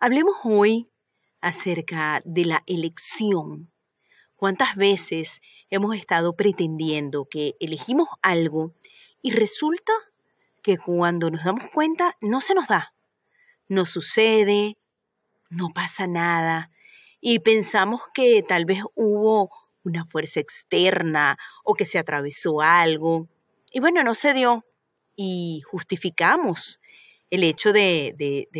Hablemos hoy acerca de la elección. ¿Cuántas veces hemos estado pretendiendo que elegimos algo y resulta que cuando nos damos cuenta no se nos da? No sucede, no pasa nada y pensamos que tal vez hubo una fuerza externa o que se atravesó algo y bueno, no se dio y justificamos el hecho de,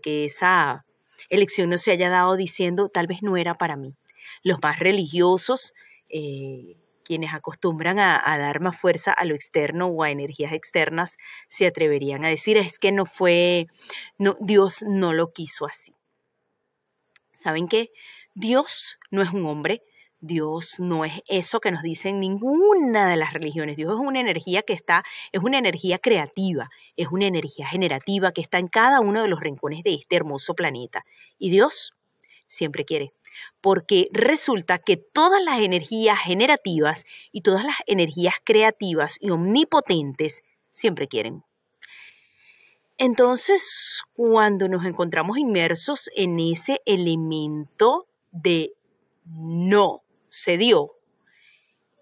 que esa elección no se haya dado diciendo tal vez no era para mí. Los más religiosos, eh, quienes acostumbran a, dar más fuerza a lo externo o a energías externas, se atreverían a decir es que no fue, no, Dios no lo quiso así. ¿Saben qué? Dios no es un hombre, Dios no es eso que nos dicen ninguna de las religiones. Dios es una energía que está, es una energía creativa, es una energía generativa que está en cada uno de los rincones de este hermoso planeta. Y Dios siempre quiere, porque resulta que todas las energías generativas y todas las energías creativas y omnipotentes siempre quieren. Entonces, cuando nos encontramos inmersos en ese elemento de no se dio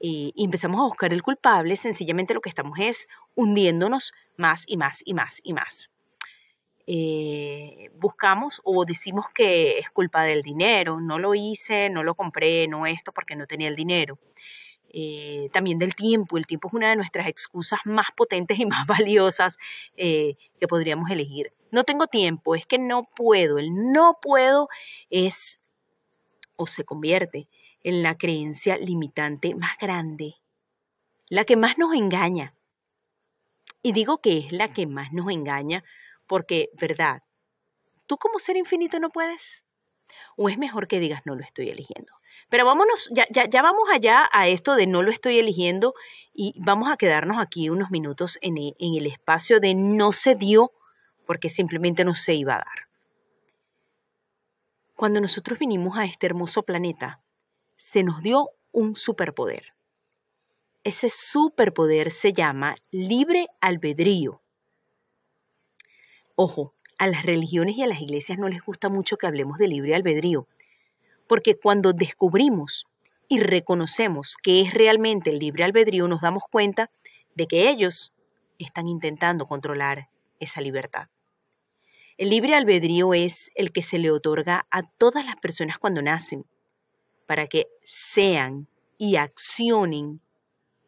y empezamos a buscar el culpable, sencillamente lo que estamos es hundiéndonos más y más y más y más. Eh, buscamos o decimos que es culpa del dinero, no lo hice, no lo compré, no esto porque no tenía el dinero. Eh, también del tiempo, el tiempo es una de nuestras excusas más potentes y más valiosas eh, que podríamos elegir. No tengo tiempo, es que no puedo, el no puedo es o se convierte en la creencia limitante más grande, la que más nos engaña. Y digo que es la que más nos engaña porque, ¿verdad? ¿Tú como ser infinito no puedes? ¿O es mejor que digas no lo estoy eligiendo? Pero vámonos, ya, ya, vamos allá a esto de no lo estoy eligiendo y vamos a quedarnos aquí unos minutos en el, en el espacio de no se dio porque simplemente no se iba a dar. Cuando nosotros vinimos a este hermoso planeta, se nos dio un superpoder. Ese superpoder se llama libre albedrío. Ojo, a las religiones y a las iglesias no les gusta mucho que hablemos de libre albedrío, porque cuando descubrimos y reconocemos que es realmente el libre albedrío, nos damos cuenta de que ellos están intentando controlar esa libertad. El libre albedrío es el que se le otorga a todas las personas cuando nacen, para que sean y accionen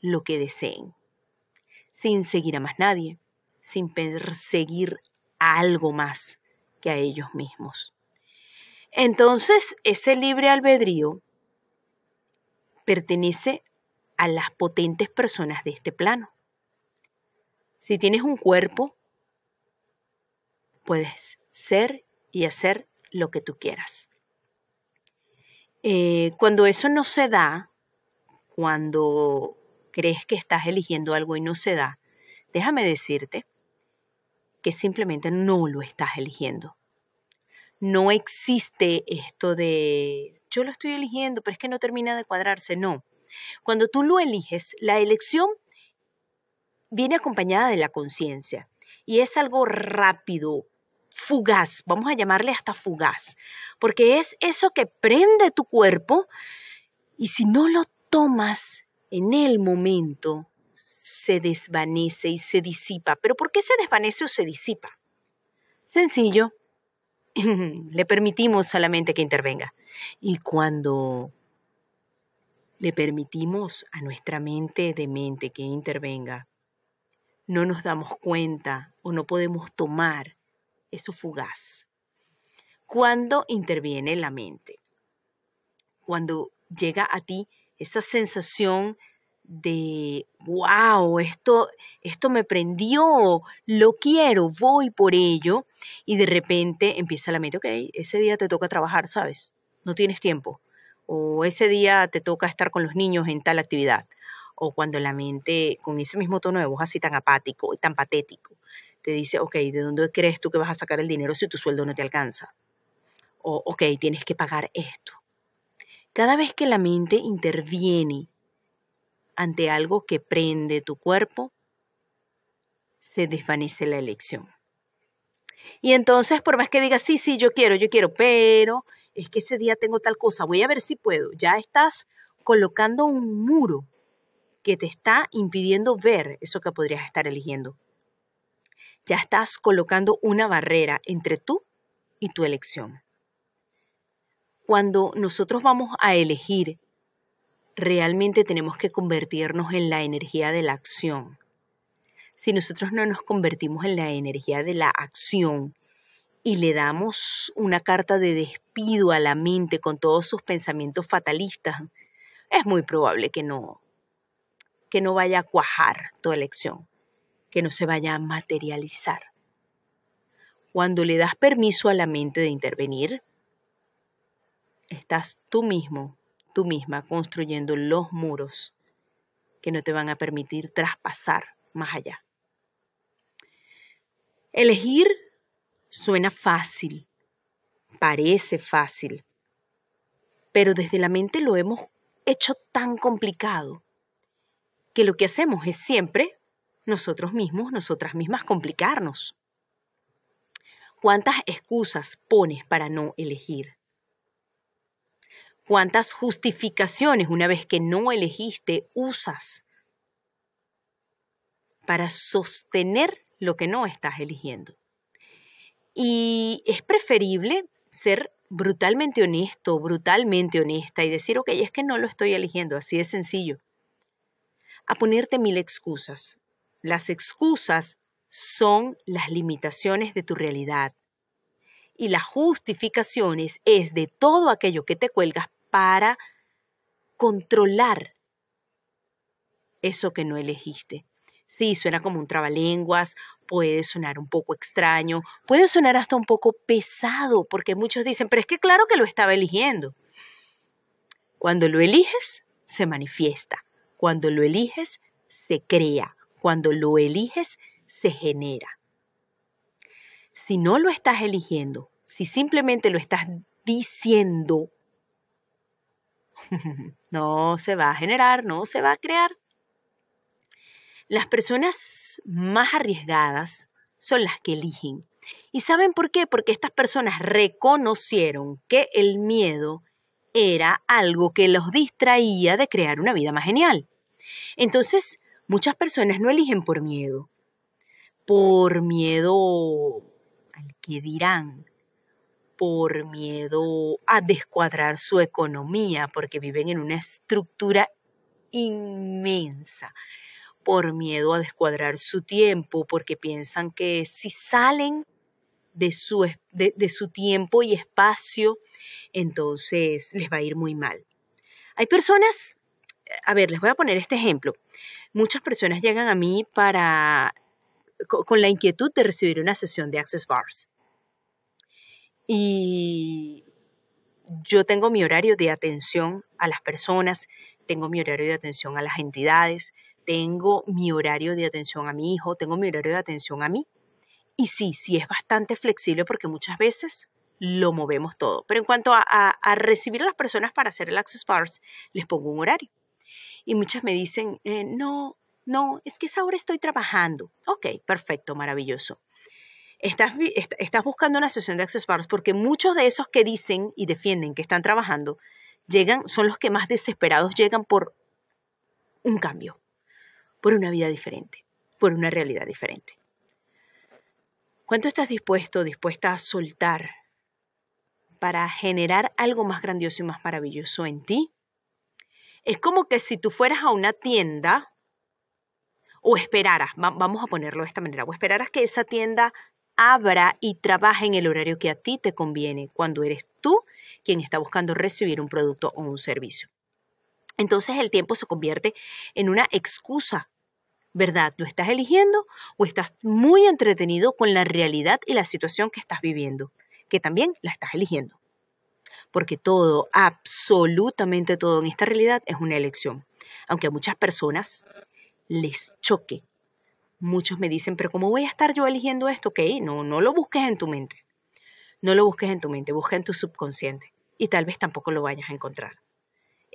lo que deseen, sin seguir a más nadie, sin perseguir a algo más que a ellos mismos. Entonces, ese libre albedrío pertenece a las potentes personas de este plano. Si tienes un cuerpo, puedes ser y hacer lo que tú quieras. Eh, cuando eso no se da, cuando crees que estás eligiendo algo y no se da, déjame decirte que simplemente no lo estás eligiendo. No existe esto de yo lo estoy eligiendo, pero es que no termina de cuadrarse. No. Cuando tú lo eliges, la elección viene acompañada de la conciencia y es algo rápido, fugaz, vamos a llamarle hasta fugaz, porque es eso que prende tu cuerpo y si no lo tomas en el momento, se desvanece y se disipa. ¿Pero por qué se desvanece o se disipa? Sencillo, le permitimos a la mente que intervenga. Y cuando le permitimos a nuestra mente de mente que intervenga, no nos damos cuenta o no podemos tomar eso fugaz. Cuando interviene la mente, cuando llega a ti esa sensación de, wow, esto, esto me prendió, lo quiero, voy por ello, y de repente empieza la mente, ok, ese día te toca trabajar, ¿sabes? No tienes tiempo. O ese día te toca estar con los niños en tal actividad. O cuando la mente, con ese mismo tono de voz así tan apático y tan patético, te dice, ok, ¿de dónde crees tú que vas a sacar el dinero si tu sueldo no te alcanza? O, ok, tienes que pagar esto. Cada vez que la mente interviene ante algo que prende tu cuerpo, se desvanece la elección. Y entonces, por más que digas, sí, sí, yo quiero, yo quiero, pero es que ese día tengo tal cosa, voy a ver si puedo. Ya estás colocando un muro que te está impidiendo ver eso que podrías estar eligiendo. Ya estás colocando una barrera entre tú y tu elección. Cuando nosotros vamos a elegir, realmente tenemos que convertirnos en la energía de la acción. Si nosotros no nos convertimos en la energía de la acción y le damos una carta de despido a la mente con todos sus pensamientos fatalistas, es muy probable que no que no vaya a cuajar tu elección, que no se vaya a materializar. Cuando le das permiso a la mente de intervenir, estás tú mismo, tú misma construyendo los muros que no te van a permitir traspasar más allá. Elegir suena fácil, parece fácil, pero desde la mente lo hemos hecho tan complicado que lo que hacemos es siempre nosotros mismos, nosotras mismas, complicarnos. ¿Cuántas excusas pones para no elegir? ¿Cuántas justificaciones una vez que no elegiste usas para sostener lo que no estás eligiendo? Y es preferible ser brutalmente honesto, brutalmente honesta y decir, ok, es que no lo estoy eligiendo, así de sencillo a ponerte mil excusas. Las excusas son las limitaciones de tu realidad. Y las justificaciones es de todo aquello que te cuelgas para controlar eso que no elegiste. Sí, suena como un trabalenguas, puede sonar un poco extraño, puede sonar hasta un poco pesado, porque muchos dicen, pero es que claro que lo estaba eligiendo. Cuando lo eliges, se manifiesta. Cuando lo eliges, se crea. Cuando lo eliges, se genera. Si no lo estás eligiendo, si simplemente lo estás diciendo, no se va a generar, no se va a crear. Las personas más arriesgadas son las que eligen. ¿Y saben por qué? Porque estas personas reconocieron que el miedo era algo que los distraía de crear una vida más genial. Entonces, muchas personas no eligen por miedo, por miedo al que dirán, por miedo a descuadrar su economía, porque viven en una estructura inmensa, por miedo a descuadrar su tiempo, porque piensan que si salen de su, de su tiempo y espacio, entonces les va a ir muy mal. Hay personas a ver, les voy a poner este ejemplo. Muchas personas llegan a mí para, con la inquietud de recibir una sesión de Access Bars. Y yo tengo mi horario de atención a las personas, tengo mi horario de atención a las entidades, tengo mi horario de atención a mi hijo, tengo mi horario de atención a mí. Y sí, sí es bastante flexible porque muchas veces lo movemos todo. Pero en cuanto a, a recibir a las personas para hacer el Access Bars, les pongo un horario y muchas me dicen, eh, no, no, es que esa hora estoy trabajando. Ok, perfecto, maravilloso. Estás, estás buscando una sesión de Access Bars porque muchos de esos que dicen y defienden que están trabajando llegan, son los que más desesperados llegan por un cambio, por una vida diferente, por una realidad diferente. ¿Cuánto estás dispuesto, dispuesta a soltar para generar algo más grandioso y más maravilloso en ti es como que si tú fueras a una tienda o esperaras, vamos a ponerlo de esta manera, o esperaras que esa tienda abra y trabaje en el horario que a ti te conviene, cuando eres tú quien está buscando recibir un producto o un servicio. Entonces el tiempo se convierte en una excusa, ¿verdad? ¿Lo estás eligiendo o estás muy entretenido con la realidad y la situación que estás viviendo? Que también la estás eligiendo porque todo, absolutamente todo en esta realidad es una elección. Aunque a muchas personas les choque. Muchos me dicen, pero ¿cómo voy a estar yo eligiendo esto? Ok, no, no lo busques en tu mente. No lo busques en tu mente, busca en tu subconsciente. Y tal vez tampoco lo vayas a encontrar.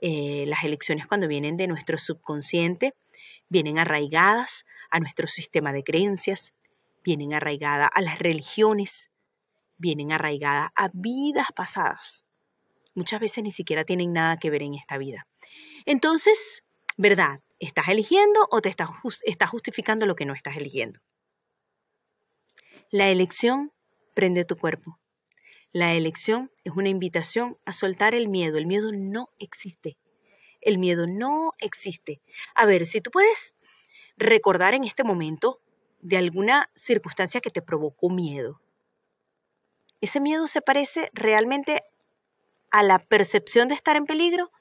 Eh, las elecciones cuando vienen de nuestro subconsciente vienen arraigadas a nuestro sistema de creencias, vienen arraigadas a las religiones, vienen arraigadas a vidas pasadas. Muchas veces ni siquiera tienen nada que ver en esta vida. Entonces, ¿verdad? ¿Estás eligiendo o te estás, justificando lo que no estás eligiendo? La elección prende tu cuerpo. La elección es una invitación a soltar el miedo. El miedo no existe. El miedo no existe. A ver, si tú puedes recordar en este momento de alguna circunstancia que te provocó miedo. ¿Ese miedo se parece realmente a la percepción de estar en peligro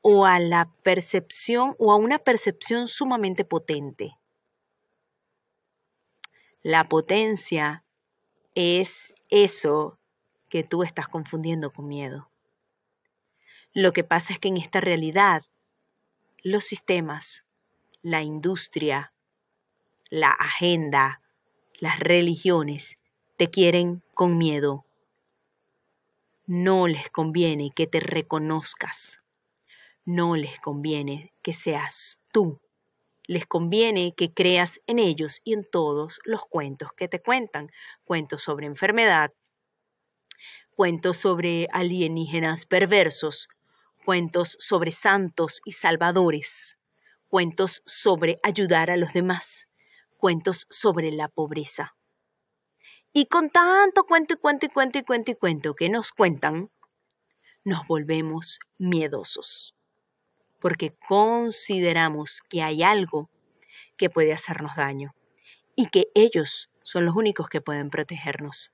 o a la percepción o a una percepción sumamente potente? La potencia es eso que tú estás confundiendo con miedo. Lo que pasa es que en esta realidad, los sistemas, la industria, la agenda, las religiones te quieren con miedo. No les conviene que te reconozcas. No les conviene que seas tú. Les conviene que creas en ellos y en todos los cuentos que te cuentan. Cuentos sobre enfermedad, cuentos sobre alienígenas perversos, cuentos sobre santos y salvadores, cuentos sobre ayudar a los demás, cuentos sobre la pobreza. Y con tanto cuento y cuento y cuento y cuento y cuento que nos cuentan, nos volvemos miedosos, porque consideramos que hay algo que puede hacernos daño y que ellos son los únicos que pueden protegernos.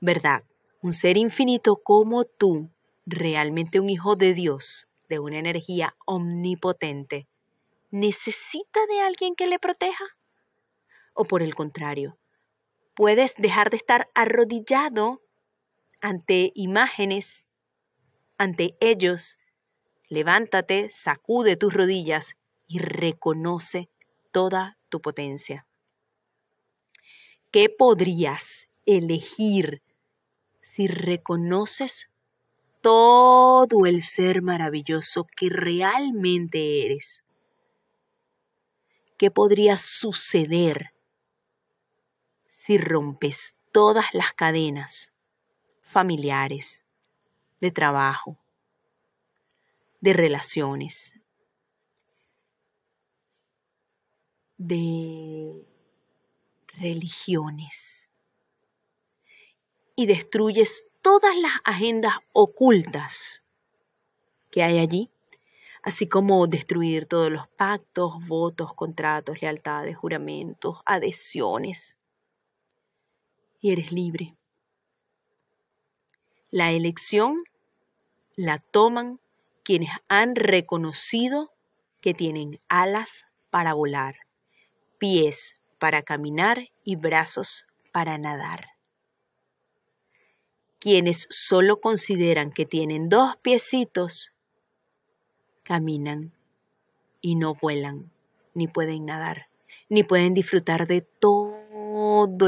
¿Verdad? Un ser infinito como tú realmente un hijo de Dios, de una energía omnipotente, necesita de alguien que le proteja? ¿O por el contrario, puedes dejar de estar arrodillado ante imágenes, ante ellos? Levántate, sacude tus rodillas y reconoce toda tu potencia. ¿Qué podrías elegir si reconoces todo el ser maravilloso que realmente eres. ¿Qué podría suceder si rompes todas las cadenas familiares, de trabajo, de relaciones, de religiones y destruyes todas las agendas ocultas que hay allí, así como destruir todos los pactos, votos, contratos, lealtades, juramentos, adhesiones. Y eres libre. La elección la toman quienes han reconocido que tienen alas para volar, pies para caminar y brazos para nadar quienes solo consideran que tienen dos piecitos, caminan y no vuelan, ni pueden nadar, ni pueden disfrutar de todo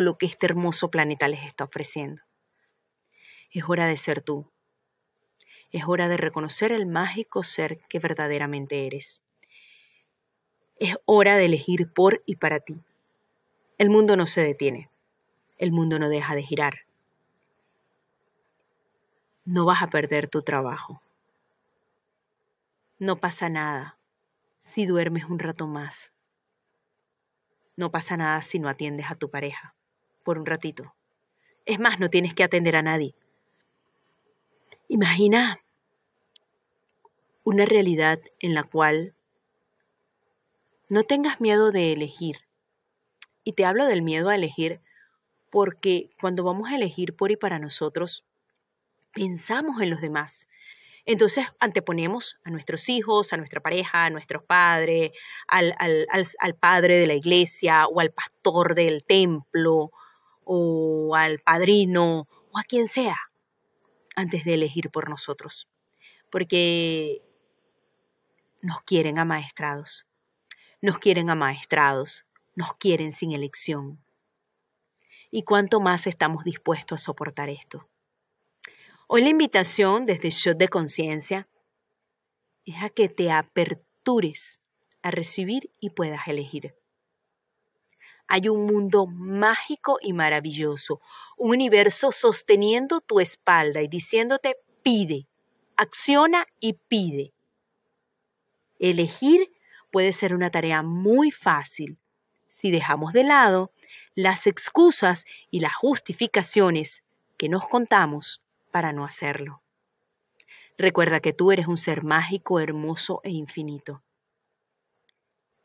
lo que este hermoso planeta les está ofreciendo. Es hora de ser tú. Es hora de reconocer el mágico ser que verdaderamente eres. Es hora de elegir por y para ti. El mundo no se detiene. El mundo no deja de girar no vas a perder tu trabajo. No pasa nada si duermes un rato más. No pasa nada si no atiendes a tu pareja por un ratito. Es más, no tienes que atender a nadie. Imagina una realidad en la cual no tengas miedo de elegir. Y te hablo del miedo a elegir porque cuando vamos a elegir por y para nosotros, pensamos en los demás. Entonces anteponemos a nuestros hijos, a nuestra pareja, a nuestros padres, al, al, padre de la iglesia o al pastor del templo o al padrino o a quien sea antes de elegir por nosotros. Porque nos quieren amaestrados, nos quieren amaestrados, nos quieren sin elección. ¿Y cuánto más estamos dispuestos a soportar esto? Hoy la invitación desde Shot de Conciencia es a que te apertures a recibir y puedas elegir. hay un mundo mágico y maravilloso, un universo sosteniendo tu espalda y diciéndote pide, acciona y pide. Elegir puede ser una tarea muy fácil si dejamos de lado las excusas y las justificaciones que nos contamos para no hacerlo. Recuerda que tú eres un ser mágico, hermoso e infinito.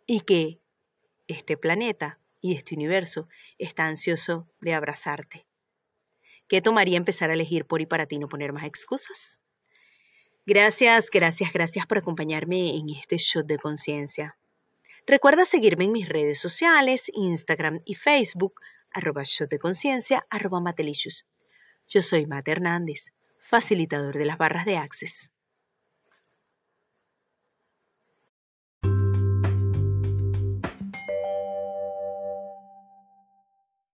Y que este planeta y este universo está ansioso de abrazarte. ¿Qué tomaría empezar a elegir por y para ti no poner más excusas? Gracias, gracias, gracias por acompañarme en este shot de conciencia. Recuerda seguirme en mis redes sociales, Instagram y Facebook, arroba shot arroba matelicious. Yo soy Mate Hernández, facilitador de las barras de Access.